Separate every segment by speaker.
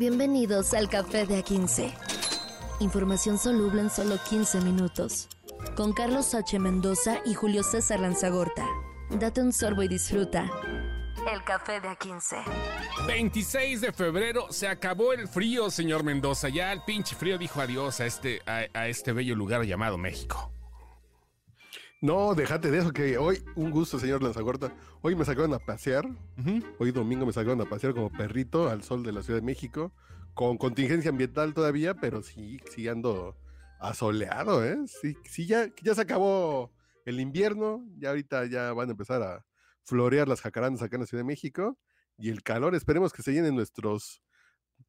Speaker 1: Bienvenidos al Café de A15. Información soluble en solo 15 minutos. Con Carlos H. Mendoza y Julio César Lanzagorta. Date un sorbo y disfruta. El Café de A15.
Speaker 2: 26 de febrero se acabó el frío, señor Mendoza. Ya el pinche frío dijo adiós a este, a, a este bello lugar llamado México.
Speaker 3: No, déjate de eso, que hoy, un gusto, señor Lanzagorta. Hoy me sacaron a pasear. Hoy domingo me sacaron a pasear como perrito al sol de la Ciudad de México. Con contingencia ambiental todavía, pero sí, sí ando asoleado, ¿eh? Sí, sí ya, ya se acabó el invierno. Ya ahorita ya van a empezar a florear las jacarandas acá en la Ciudad de México. Y el calor, esperemos que se llenen nuestros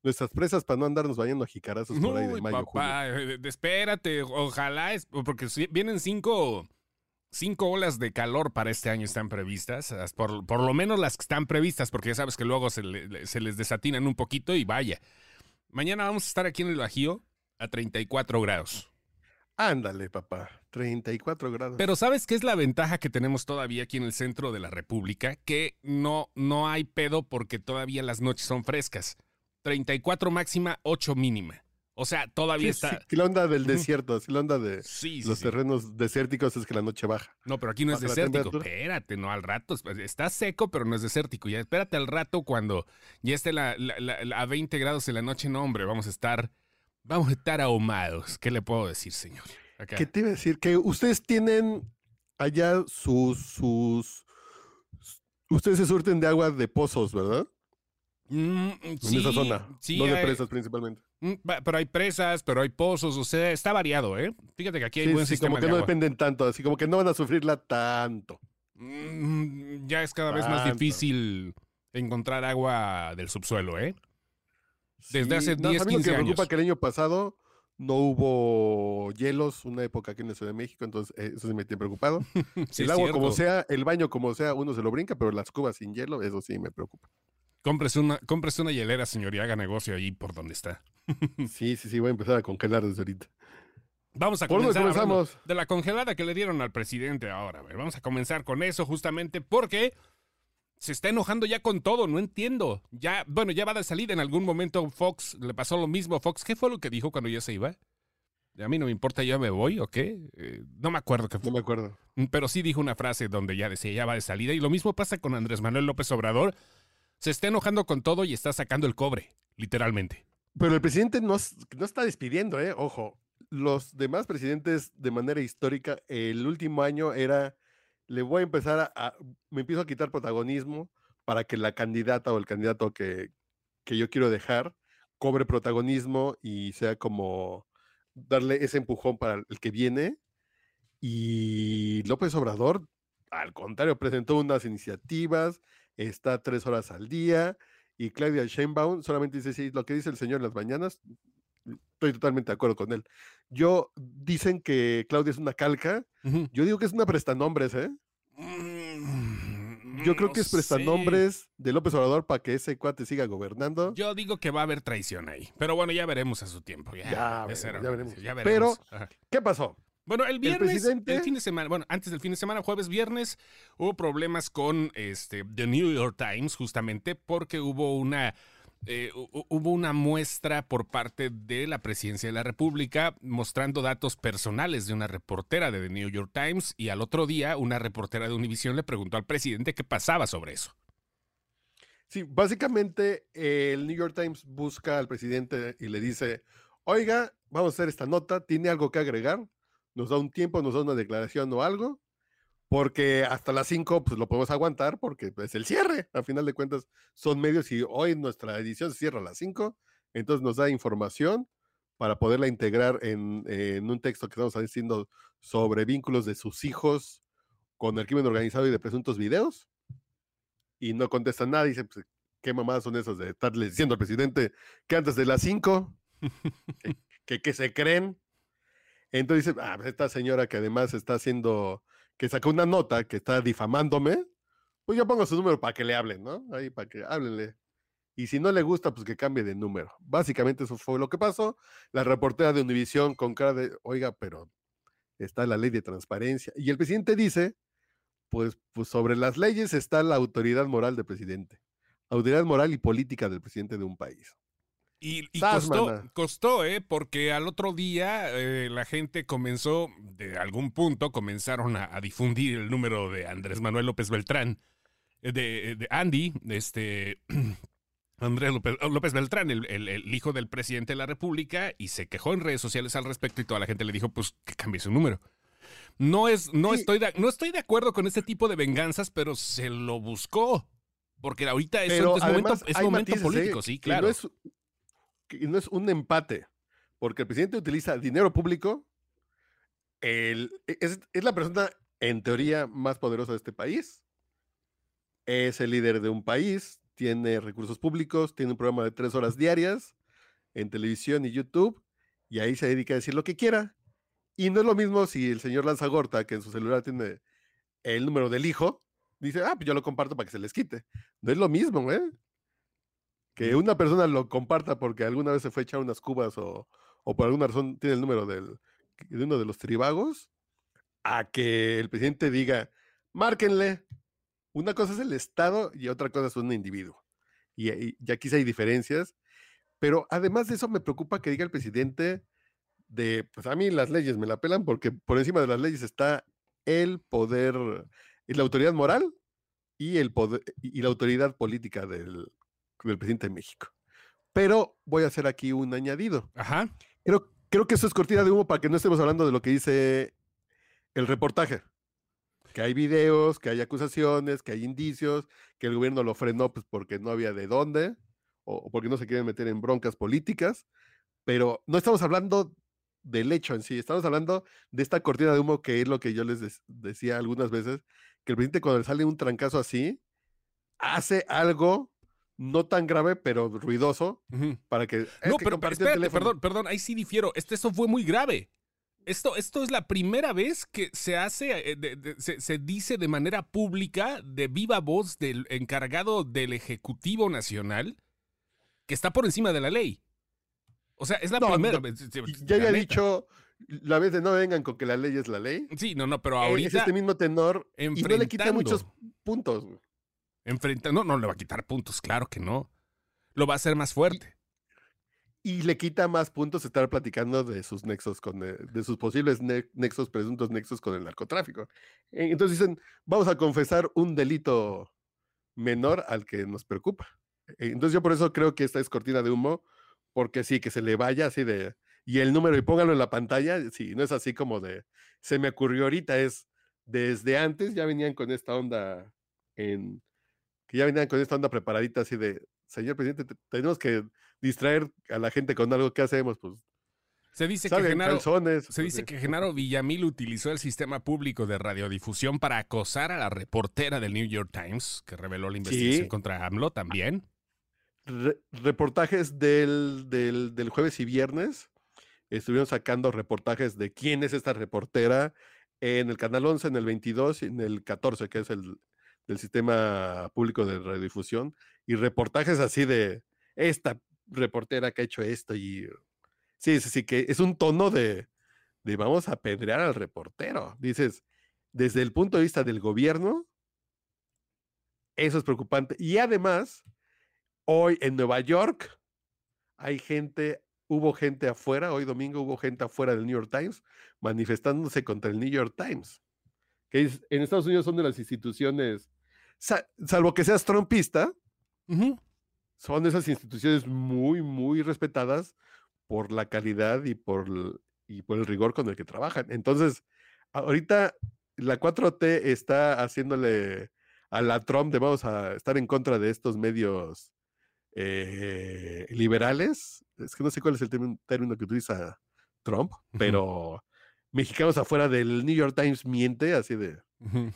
Speaker 3: nuestras presas para no andarnos bañando a jicarazos por ahí de mayo,
Speaker 2: papá, eh, espérate, ojalá, es, porque si- vienen cinco, cinco olas de calor para este año están previstas, as- por, por lo menos las que están previstas, porque ya sabes que luego se, le- le- se les desatinan un poquito y vaya. Mañana vamos a estar aquí en el Bajío a 34 grados.
Speaker 3: Ándale, papá. 34 grados.
Speaker 2: Pero ¿sabes qué es la ventaja que tenemos todavía aquí en el centro de la República? Que no, no hay pedo porque todavía las noches son frescas. 34 máxima, 8 mínima. O sea, todavía
Speaker 3: Sí,
Speaker 2: está...
Speaker 3: sí, la onda del desierto, sí, la onda de
Speaker 2: Sí,
Speaker 3: los terrenos desérticos es que la noche baja.
Speaker 2: No, pero aquí no es
Speaker 3: ¿Baja la
Speaker 2: desértico. Espérate, no, al rato. Está seco, pero no es desértico. Ya espérate al rato cuando ya esté la, la- la- la- a 20 grados en la noche. No, hombre, vamos a estar, vamos a estar ahumados. ¿Qué le puedo decir, señor? Acá.
Speaker 3: ¿Qué te iba a decir? Que ustedes tienen allá sus, sus, ustedes se surten de agua de pozos, ¿verdad?
Speaker 2: Mm,
Speaker 3: En
Speaker 2: sí,
Speaker 3: esa zona.
Speaker 2: sí,
Speaker 3: no de
Speaker 2: hay-
Speaker 3: presas principalmente.
Speaker 2: mm, pero hay presas, pero hay pozos, o sea, está variado, ¿eh? Fíjate que aquí hay
Speaker 3: Sí,
Speaker 2: buen
Speaker 3: sí,
Speaker 2: sistema
Speaker 3: como que
Speaker 2: de
Speaker 3: no
Speaker 2: agua.
Speaker 3: dependen tanto, así como que no van a sufrirla tanto.
Speaker 2: Mm, ya es cada vez más difícil encontrar agua del subsuelo, ¿eh? Desde hace
Speaker 3: no,
Speaker 2: 10,
Speaker 3: a mí lo que
Speaker 2: 15
Speaker 3: me preocupa
Speaker 2: años.
Speaker 3: que el año pasado no hubo hielos, una época aquí en la Ciudad de México, entonces eh, eso sí me tiene preocupado.
Speaker 2: Sí,
Speaker 3: el agua como sea, el baño como sea, uno se lo brinca, pero las cubas sin hielo, eso sí me preocupa.
Speaker 2: Cómprese una, cómprese una hielera, señor, y haga negocio ahí por donde está.
Speaker 3: Sí, sí, sí, voy a empezar a congelar desde ahorita.
Speaker 2: Vamos a
Speaker 3: ¿Por dónde
Speaker 2: comenzar
Speaker 3: comenzamos?
Speaker 2: de la congelada que le dieron al presidente ahora. a ver, Vamos a comenzar con eso justamente porque se está enojando ya con todo, no entiendo. Ya, bueno, ya va de salida en algún momento Fox, le pasó lo mismo a Fox. ¿Qué fue lo que dijo cuando ya se iba? A mí no me importa, ya me voy, ¿o qué? Eh, no me acuerdo qué
Speaker 3: No
Speaker 2: fue.
Speaker 3: me acuerdo.
Speaker 2: Pero sí dijo una frase donde ya decía, ya va de salida. Y lo mismo pasa con Andrés Manuel López Obrador. Se está enojando con todo y está sacando el cobre, literalmente.
Speaker 3: Pero el presidente no, no está despidiendo, ¿eh? Ojo, los demás presidentes de manera histórica, el último año era, le voy a empezar a, a- me empiezo a quitar protagonismo para que la candidata o el candidato que, que yo quiero dejar cobre protagonismo y sea como darle ese empujón para el que viene. Y López Obrador, al contrario, presentó unas iniciativas, está tres horas al día, y Claudia Sheinbaum solamente dice, sí, lo que dice el señor en las mañanas, estoy totalmente de acuerdo con él. Yo, dicen que Claudia es una calca, yo digo que es una prestanombres, ¿eh? Yo creo
Speaker 2: No
Speaker 3: que es
Speaker 2: sé.
Speaker 3: prestanombres de López Obrador para que ese cuate siga gobernando.
Speaker 2: Yo digo que va a haber traición ahí. Pero bueno, ya veremos a su tiempo. Ya,
Speaker 3: Ya
Speaker 2: esa era
Speaker 3: veremos, ya veremos.
Speaker 2: veremos.
Speaker 3: Pero-
Speaker 2: Ajá.
Speaker 3: ¿Qué pasó?
Speaker 2: Bueno, el viernes, el, fin de semana, bueno, antes del fin de semana, jueves, viernes, hubo problemas con este, The New York Times, justamente porque hubo una, eh, hu- hubo una muestra por parte de la presidencia de la República mostrando datos personales de una reportera de The New York Times y al otro día una reportera de Univision le preguntó al presidente qué pasaba sobre eso.
Speaker 3: Sí, básicamente eh, el New York Times busca al presidente y le dice, oiga, vamos a hacer esta nota, ¿tiene algo que agregar? Nos da un tiempo, nos da una declaración o algo, porque hasta las 5 pues lo podemos aguantar porque es el cierre, a final de cuentas son medios y hoy nuestra edición se cierra a las 5, entonces nos da información para poderla integrar en, en un texto que estamos haciendo sobre vínculos de sus hijos con el crimen organizado y de presuntos videos y no contesta nada. Dice, pues, ¿qué mamadas son esas de estarle diciendo al presidente que antes de las 5? que, que, que se creen. Entonces dice, ah, pues esta señora que además está haciendo, que sacó una nota que está difamándome, pues yo pongo su número para que le hablen, ¿no? Ahí para que háblenle. Y si no le gusta, pues que cambie de número. Básicamente eso fue lo que pasó. La reportera de Univisión con cara de, oiga, pero está la ley de transparencia. Y el presidente dice, pues, pues sobre las leyes está la autoridad moral del presidente. Autoridad moral y política del presidente de un país.
Speaker 2: Y, y
Speaker 3: Sas,
Speaker 2: costó,
Speaker 3: mana.
Speaker 2: costó, ¿eh? Porque al otro día eh, la gente comenzó, de algún punto, comenzaron a, a difundir el número de Andrés Manuel López Beltrán, eh, de, de Andy, este, Andrés López, López Beltrán, el, el- el hijo del presidente de la República, y se quejó en redes sociales al respecto y toda la gente le dijo, pues, que cambie su número. No, es, no,
Speaker 3: Sí.
Speaker 2: estoy de, no estoy de acuerdo con este tipo de venganzas, pero se lo buscó. Porque ahorita es,
Speaker 3: Pero
Speaker 2: es momento,
Speaker 3: además
Speaker 2: es
Speaker 3: hay
Speaker 2: momento
Speaker 3: matices, ¿eh?
Speaker 2: político, sí, claro.
Speaker 3: no es, y no es un empate, porque el presidente utiliza dinero público, el- e, es, es la persona en teoría más poderosa de este país, es el líder de un país, tiene recursos públicos, tiene un programa de tres horas diarias en televisión y YouTube, y ahí se dedica a decir lo que quiera. Y no es lo mismo si el señor Lanzagorta, que en su celular tiene el número del hijo, dice, ah, pues yo lo comparto para que se les quite. No es lo mismo, ¿eh? Que una persona lo comparta porque alguna vez se fue a echar unas cubas o, o por alguna razón tiene el número de uno de los tribagos, a que el presidente diga, márquenle. Una cosa es el Estado y otra cosa es un individuo. Y, y- y aquí sí hay diferencias. Pero además de eso me preocupa que diga el presidente de, pues a mí las leyes me la pelan porque por encima de las leyes está el poder, la autoridad moral y, el poder, y la autoridad política del, del presidente de México. Pero voy a hacer aquí un añadido.
Speaker 2: Ajá.
Speaker 3: Creo, creo que eso es cortina de humo para que no estemos hablando de lo que dice el reportaje. Que hay videos, que hay acusaciones, que hay indicios, que el gobierno lo frenó pues, porque no había de dónde o, o porque no se quieren meter en broncas políticas. Pero no estamos hablando del hecho en sí, estamos hablando de esta cortina de humo que es lo que yo les des- decía algunas veces, que el presidente cuando le sale un trancazo así, hace algo no tan grave, pero ruidoso, para que... "Es
Speaker 2: No, pero
Speaker 3: compartí el
Speaker 2: espérate,
Speaker 3: teléfono".
Speaker 2: perdón, perdón, ahí sí difiero. Este, esto fue muy grave. Esto, esto es la primera vez que se hace, eh, de- de- se, se dice de manera pública, de viva voz del encargado del Ejecutivo Nacional, que está por encima de la ley. O sea, es la
Speaker 3: No,
Speaker 2: primera
Speaker 3: no,
Speaker 2: vez. la
Speaker 3: Ya había dicho la vez de no vengan con que la ley es la ley.
Speaker 2: Sí, no, no, pero
Speaker 3: Eh, Es
Speaker 2: ahorita
Speaker 3: este mismo tenor y no le quita muchos puntos.
Speaker 2: Enfrenta, no, no le va a quitar puntos, claro que no. Lo va a hacer más fuerte.
Speaker 3: Y le quita más puntos estar platicando de sus nexos con eh, de sus posibles ne- nexos, presuntos nexos con el narcotráfico. Eh, Entonces dicen, vamos a confesar un delito menor al que nos preocupa. Eh, Entonces yo por eso creo que esta es cortina de humo, porque sí, que se le vaya así de, y el número y póngalo en la pantalla, sí, no es así como de, se me ocurrió ahorita, es desde antes ya venían con esta onda en, que ya venían con esta onda preparadita así de, señor presidente, te- tenemos que distraer a la gente con algo que hacemos, pues
Speaker 2: Se dice que Genaro,
Speaker 3: calzones.
Speaker 2: Se dice que Genaro Villamil utilizó el sistema público de radiodifusión para acosar a la reportera del New York Times, que reveló la investigación
Speaker 3: Sí.
Speaker 2: contra AMLO también.
Speaker 3: Re- reportajes del, del, del jueves y viernes. Estuvieron sacando reportajes de quién es esta reportera en el canal 11, en el 22 y en el 14, que es el del sistema público de radiodifusión. Y reportajes así de esta reportera que ha hecho esto. Y sí, sí, sí, que es un tono de, de vamos a apedrear al reportero. Dices, desde el punto de vista del gobierno, eso es preocupante. Y además, hoy en Nueva York hay gente, hubo gente afuera, hoy domingo hubo gente afuera del New York Times manifestándose contra el New York Times, que en Estados Unidos son de las instituciones, salvo que seas trumpista,
Speaker 2: Ujú.
Speaker 3: son esas instituciones muy, muy respetadas por la calidad y por, el- y por el rigor con el que trabajan. Entonces, ahorita la 4T está haciéndole a la Trump de vamos a estar en contra de estos medios eh, liberales. Es que no sé cuál es el término, término que utiliza Trump, pero mexicanos afuera del New York Times miente, así de...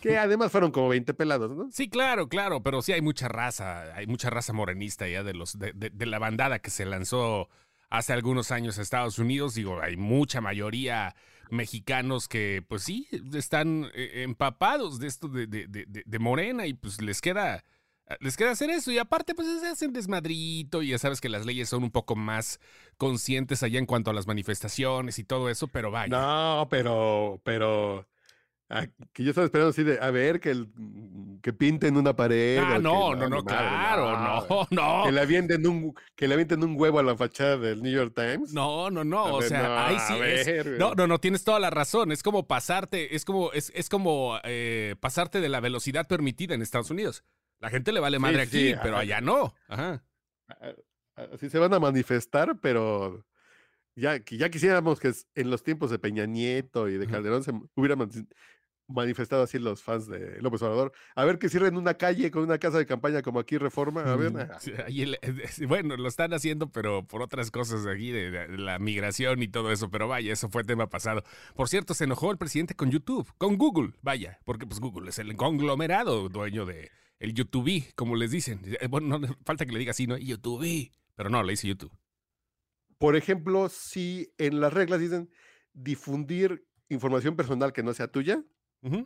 Speaker 3: Que además fueron como 20 pelados, ¿no?
Speaker 2: Sí, claro, claro, pero sí hay mucha raza, hay mucha raza morenista ya de los de, de- de la bandada que se lanzó hace algunos años a Estados Unidos. Digo, hay mucha mayoría mexicanos que, pues sí, están eh, empapados de esto de, de- de- de- de Morena y pues les queda les queda hacer eso y aparte pues se hacen desmadrito y ya sabes que las leyes son un poco más conscientes allá en cuanto a las manifestaciones y todo eso, pero vaya.
Speaker 3: No, pero, pero Ah, que yo estaba esperando así de, a ver, que, el, que pinten una pared.
Speaker 2: Ah,
Speaker 3: que-
Speaker 2: no, no, no,
Speaker 3: madre,
Speaker 2: claro, no, no.
Speaker 3: Que le avienten un, que le avienten un huevo a la fachada del New York Times.
Speaker 2: No, no, no,
Speaker 3: A
Speaker 2: o
Speaker 3: ver,
Speaker 2: sea,
Speaker 3: no,
Speaker 2: ahí sí
Speaker 3: a
Speaker 2: es.
Speaker 3: ver, güey.
Speaker 2: No, no, no, tienes toda la razón. Es como pasarte, es como, es, es como eh, pasarte de la velocidad permitida en Estados Unidos. La gente le vale madre
Speaker 3: sí,
Speaker 2: aquí, pero
Speaker 3: ajá.
Speaker 2: allá no. Ajá.
Speaker 3: Así se van a manifestar, pero ya, ya quisiéramos que es- en los tiempos de Peña Nieto y de. Calderón se hubieran man- manifestado así los fans de López Obrador. A ver que cierren una calle con una casa de campaña como aquí Reforma. A ver,
Speaker 2: Mm,
Speaker 3: ah,
Speaker 2: eh, bueno, lo están haciendo, pero por otras cosas de aquí, de, de la migración y todo eso. Pero vaya, eso fue tema pasado. Por cierto, se enojó el presidente con YouTube, con Google, vaya, porque pues Google es el conglomerado dueño de el YouTube, como les dicen. Eh, Bueno, no falta que le diga así, ¿no? YouTube. Pero no, le dice YouTube.
Speaker 3: Por ejemplo, si en las reglas dicen difundir información personal que no sea tuya,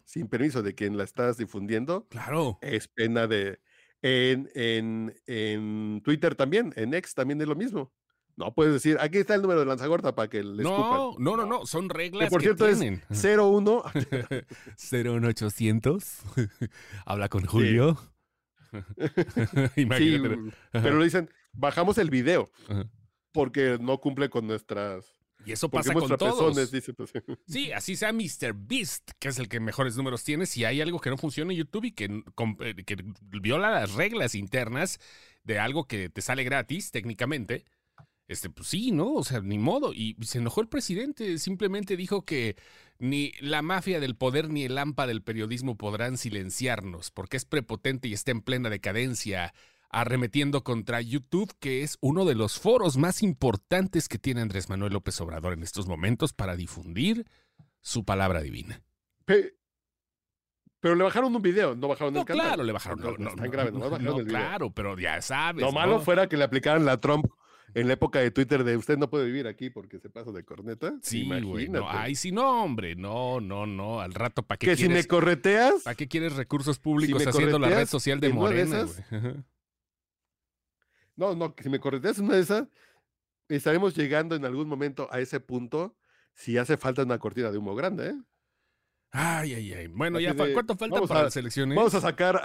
Speaker 3: Sin permiso de quien la estás difundiendo,
Speaker 2: Claro.
Speaker 3: es pena de... En, en, en Twitter también, en X también es lo mismo. No puedes decir, aquí está el número de lanzagorta para que le
Speaker 2: No, no, no, no, son reglas
Speaker 3: por
Speaker 2: que
Speaker 3: cierto es
Speaker 2: tienen.
Speaker 3: 01.
Speaker 2: 01800. Habla con Julio.
Speaker 3: Sí, pero lo dicen, bajamos el video
Speaker 2: Ajá.
Speaker 3: porque no cumple con nuestras...
Speaker 2: Y eso pasa con todos.
Speaker 3: dice. pues,
Speaker 2: Sí, así sea Mr. Beast, que es el que mejores números tiene. Si hay algo que no funciona en YouTube y que, eh, que viola las reglas internas de algo que te sale gratis, técnicamente, este, pues sí, ¿no? O sea, ni modo. Y se enojó el presidente. Simplemente dijo que ni la mafia del poder ni el AMPA del periodismo podrán silenciarnos, porque es prepotente y está en plena decadencia. Arremetiendo contra YouTube, que es uno de los foros más importantes que tiene Andrés Manuel López Obrador en estos momentos para difundir su palabra divina.
Speaker 3: Pe- Pero le bajaron un video, no bajaron
Speaker 2: No,
Speaker 3: el canal.
Speaker 2: claro, le bajaron.
Speaker 3: No,
Speaker 2: No,
Speaker 3: no tan grave, bajaron el video.
Speaker 2: claro, pero ya sabes.
Speaker 3: Lo malo fuera que le aplicaran la Trump en la época de Twitter de usted no puede vivir aquí porque se pasa de corneta.
Speaker 2: Sí, güey. No, ay, sí, no, hombre. No, no, no. Al rato, ¿para qué
Speaker 3: que si me
Speaker 2: quieres?
Speaker 3: correteas,
Speaker 2: ¿Para qué quieres recursos públicos haciendo la red social de Morena, güey?
Speaker 3: No, no, que si me correteas una de esas, estaremos llegando en algún momento a ese punto si hace falta una cortina de humo grande, ¿eh?
Speaker 2: Ay, ay, ay. Bueno,
Speaker 3: Así
Speaker 2: ya,
Speaker 3: de,
Speaker 2: ¿cuánto falta para
Speaker 3: a-
Speaker 2: las elecciones?
Speaker 3: Vamos a sacar a,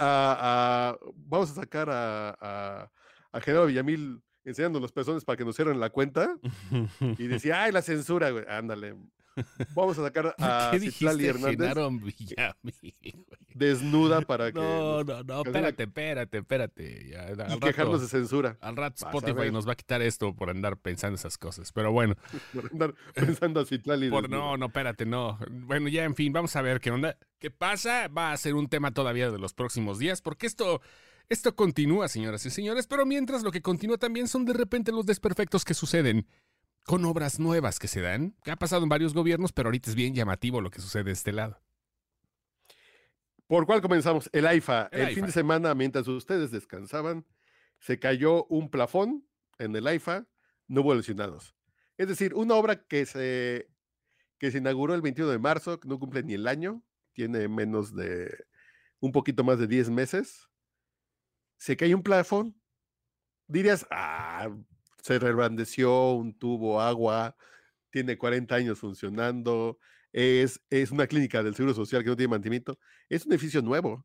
Speaker 3: a- vamos a sacar a, a, a Genaro Villamil enseñando los pezones para que nos cierren la cuenta y decía, ay, la censura, güey, ándale. Vamos a sacar a
Speaker 2: ¿Qué
Speaker 3: Citlali Hernández
Speaker 2: güey?
Speaker 3: desnuda para que
Speaker 2: No, no, no, espérate, espérate, espérate. Ya, al
Speaker 3: y
Speaker 2: rato-
Speaker 3: quejarnos de censura.
Speaker 2: Al rato Spotify nos va a quitar esto por andar pensando esas cosas. Pero bueno,
Speaker 3: Por andar pensando a Citlali
Speaker 2: por, no, no, espérate, no. Bueno, ya, en fin, vamos a ver qué onda. ¿Qué pasa? Va a ser un tema todavía de los próximos días, porque esto, esto continúa, señoras y señores. Pero mientras lo que continúa también son de repente los desperfectos que suceden con obras nuevas que se dan. Que ha pasado en varios gobiernos, pero ahorita es bien llamativo lo que sucede de este lado.
Speaker 3: ¿Por cuál comenzamos? El AIFA.
Speaker 2: El
Speaker 3: El, fin de semana, mientras ustedes descansaban, se cayó un plafón en el AIFA, no hubo lesionados. Es decir, una obra que se, que se inauguró el 21 de marzo, que no cumple ni el año, tiene menos de un poquito más de 10 meses. Se cayó un plafón. Dirías, ah, se reblandeció un tubo, agua, tiene 40 años funcionando, es, es una clínica del Seguro Social que no tiene mantenimiento. Es un edificio nuevo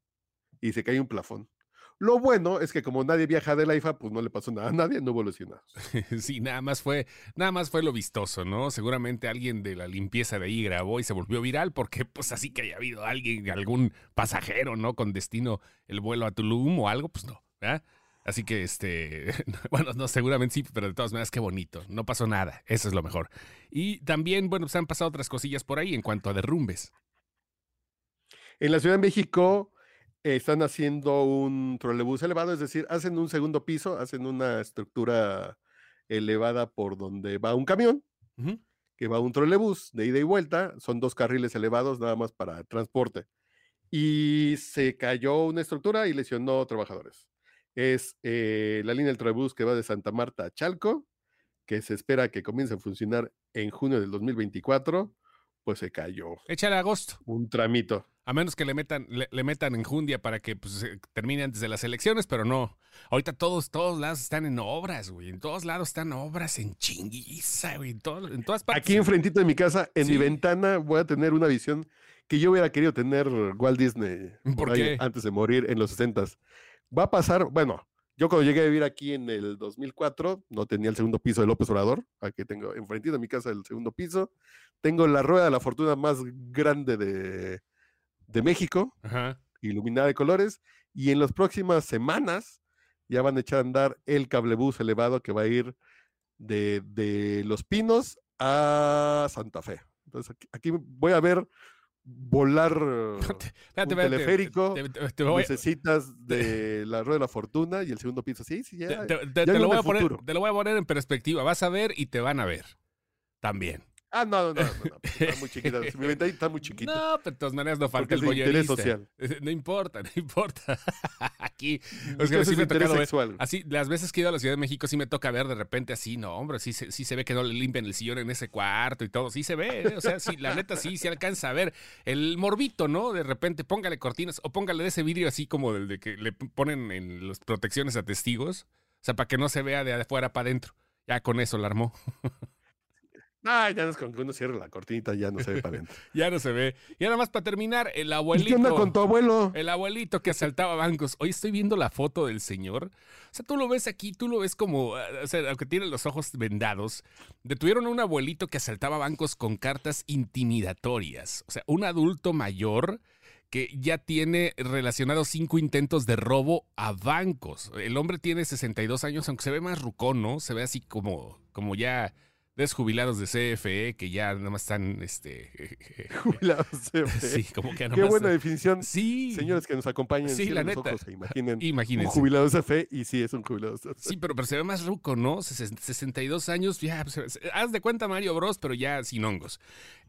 Speaker 3: y se cae un plafón. Lo bueno es que como nadie viaja del AIFA, pues no le pasó nada a nadie, no lesionados.
Speaker 2: Sí, nada más fue, nada más fue lo vistoso, ¿no? Seguramente alguien de la limpieza de ahí grabó y se volvió viral porque pues así que haya habido alguien, algún pasajero, ¿no? Con destino el vuelo a Tulum o algo, pues no, ¿verdad? Así que este, bueno, no, seguramente sí, pero de todas maneras qué bonito, no pasó nada, eso es lo mejor. Y también, bueno, pues han pasado otras cosillas por ahí en cuanto a derrumbes.
Speaker 3: En la Ciudad de México eh, están haciendo un trolebús elevado, es decir, hacen un segundo piso, hacen una estructura elevada por donde va un camión, que va un trolebús de ida y vuelta, son dos carriles elevados nada más para transporte. Y se cayó una estructura y lesionó trabajadores. Es eh, la línea del trolebús que va de Santa Marta a Chalco, que se espera que comience a funcionar en junio del 2024, pues se cayó
Speaker 2: Échale agosto.
Speaker 3: un tramito.
Speaker 2: A menos que le metan, le, le metan enjundia para que pues, termine antes de las elecciones, pero no. Ahorita todos, todos lados están en obras, güey. En todos lados están obras en chinguiza, güey. En, todo- en todas partes.
Speaker 3: Aquí enfrentito de mi casa, en
Speaker 2: Sí.
Speaker 3: mi ventana, voy a tener una visión que yo hubiera querido tener Walt Disney
Speaker 2: ¿Por
Speaker 3: ahí
Speaker 2: qué?
Speaker 3: antes de morir en los 60 Va a pasar, bueno, yo cuando llegué a vivir aquí en el 2004, no tenía el segundo piso de López Obrador, aquí tengo enfrentito de mi casa el segundo piso, tengo la rueda de la fortuna más grande de, de México,
Speaker 2: Ajá.
Speaker 3: iluminada de colores, y en las próximas semanas ya van a echar a andar el cablebús elevado que va a ir de, de Los Pinos a Santa Fe. Entonces aquí, aquí voy a ver volar
Speaker 2: Espérate,
Speaker 3: un teleférico,
Speaker 2: te- te- te voy-
Speaker 3: necesitas de la rueda de la fortuna y el segundo piso. Sí, sí, ya. ya
Speaker 2: lo voy a poner, te lo voy a poner en perspectiva. Vas a ver y te van a ver. También.
Speaker 3: Ah, no, no, no, no, no, Está muy chiquita. Mi ventana está muy chiquita.
Speaker 2: No, pero de todas maneras no falta el
Speaker 3: interés social.
Speaker 2: No importa, no importa. Aquí,
Speaker 3: Es
Speaker 2: o sea,
Speaker 3: que
Speaker 2: sí
Speaker 3: es
Speaker 2: me tocado ver-
Speaker 3: sexual.
Speaker 2: Así, las veces que he ido a la Ciudad de México sí me toca ver de repente así, no, hombre, sí, se- sí se ve que no le limpian el sillón en ese cuarto y todo, sí se ve, ¿eh? o sea, sí, la neta sí se alcanza a ver el morbito, ¿no? De repente póngale cortinas o póngale de ese vidrio así como del de que le ponen en las protecciones a testigos, o sea, para que no se vea de afuera para adentro. Ya con eso la armó.
Speaker 3: Ah, ya no es con que uno cierre la cortinita, ya no se ve para adentro.
Speaker 2: Ya no se ve. Y nada más para terminar, el
Speaker 3: ¿Y
Speaker 2: abuelito.
Speaker 3: qué onda con tu abuelo?
Speaker 2: El abuelito que asaltaba bancos. Hoy estoy viendo la foto del señor. O sea, tú lo ves aquí, tú lo ves como, o sea, aunque tiene los ojos vendados, detuvieron a un abuelito que asaltaba bancos con cartas intimidatorias. O sea, un adulto mayor que ya tiene relacionados cinco intentos de robo a bancos. El hombre tiene 62 años, aunque se ve más rucón, ¿no? Se ve así como, como ya desjubilados de CFE, que ya nada más están, este...
Speaker 3: Jubilados CFE.
Speaker 2: sí, como que nada
Speaker 3: Qué
Speaker 2: más-
Speaker 3: buena definición.
Speaker 2: Sí.
Speaker 3: Señores que nos acompañan,
Speaker 2: Sí, la neta.
Speaker 3: ojos e imaginen un
Speaker 2: Imagínense.
Speaker 3: jubilado CFE y sí, es un jubilado CFE.
Speaker 2: Sí, pero, pero se ve más ruco, ¿no? Ses- 62 años, ya, pues, se- haz de cuenta Mario Bros, pero ya sin hongos.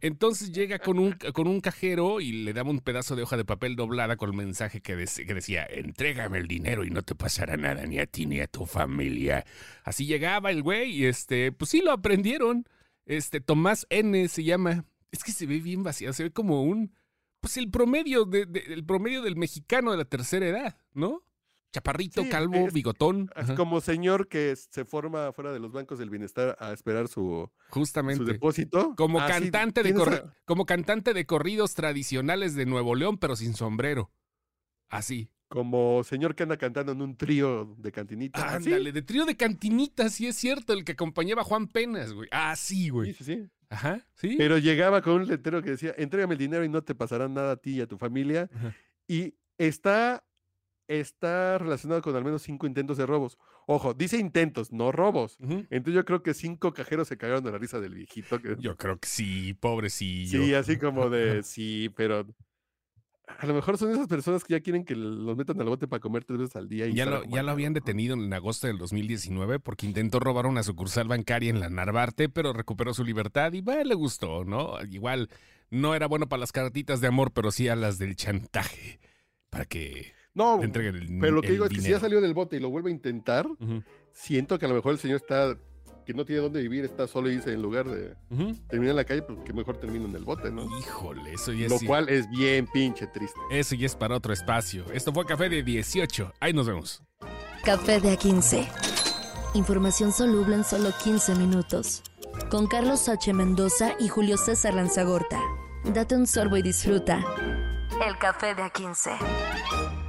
Speaker 2: Entonces llega con un, con un cajero y le daba un pedazo de hoja de papel doblada con el mensaje que, que decía, entrégame el dinero y no te pasará nada ni a ti ni a tu familia. Así llegaba el güey y este, pues sí lo aprendieron. Este, Tomás N se llama. Es que se ve bien vaciado, se ve como un, pues el promedio, de, de- el promedio del mexicano de la tercera edad, ¿no? Chaparrito,
Speaker 3: Sí,
Speaker 2: calvo,
Speaker 3: es-
Speaker 2: bigotón.
Speaker 3: Es como señor que se forma fuera de los bancos del bienestar a esperar su, su
Speaker 2: Justamente.
Speaker 3: depósito.
Speaker 2: Como
Speaker 3: Ah, sí,
Speaker 2: cantante de
Speaker 3: a-
Speaker 2: como cantante de corridos tradicionales de Nuevo León, pero sin sombrero. Así.
Speaker 3: Como señor que anda cantando en un trío de cantinita. así.
Speaker 2: Ándale, de trío de cantinitas, sí es cierto, el que acompañaba a Juan Penas, güey. Ah, sí,
Speaker 3: Sí,
Speaker 2: güey.
Speaker 3: sí, sí.
Speaker 2: Ajá, sí.
Speaker 3: Pero llegaba con un letrero que decía, entrégame el dinero y no te pasará nada a ti y a tu familia.
Speaker 2: Ajá.
Speaker 3: Y está, está relacionado con al menos cinco intentos de robos. Ojo, dice intentos, no robos. Entonces yo creo que cinco cajeros se cagaron de la risa del viejito. Que,
Speaker 2: Yo creo que sí, pobrecillo.
Speaker 3: sí, así como de, sí, pero a lo mejor son esas personas que ya quieren que los metan al bote para comer tres veces al día. Y
Speaker 2: Ya lo, ya lo habían detenido en agosto del 2019 porque intentó robar una sucursal bancaria en la Narvarte, pero recuperó su libertad y bueno, le gustó, ¿no? Igual no era bueno para las cartitas de amor, pero sí a las del chantaje, para que
Speaker 3: No,
Speaker 2: le entreguen el
Speaker 3: pero lo que
Speaker 2: el
Speaker 3: digo es que si ya salió del bote y lo vuelve a intentar, siento que a lo mejor el señor está, que no tiene dónde vivir, está solo y dice, en lugar de
Speaker 2: ujú.
Speaker 3: terminar en la calle, pues que mejor termine en el bote, ¿no?
Speaker 2: Híjole, eso ya,
Speaker 3: Lo
Speaker 2: sí-
Speaker 3: cual es bien pinche triste.
Speaker 2: eso ya es para otro espacio. Esto fue Café de 18. Ahí nos vemos.
Speaker 1: Café de A15. Información soluble en solo 15 minutos. Con Carlos H. Mendoza y Julio César Lanzagorta. Date un sorbo y disfruta. El café de A15.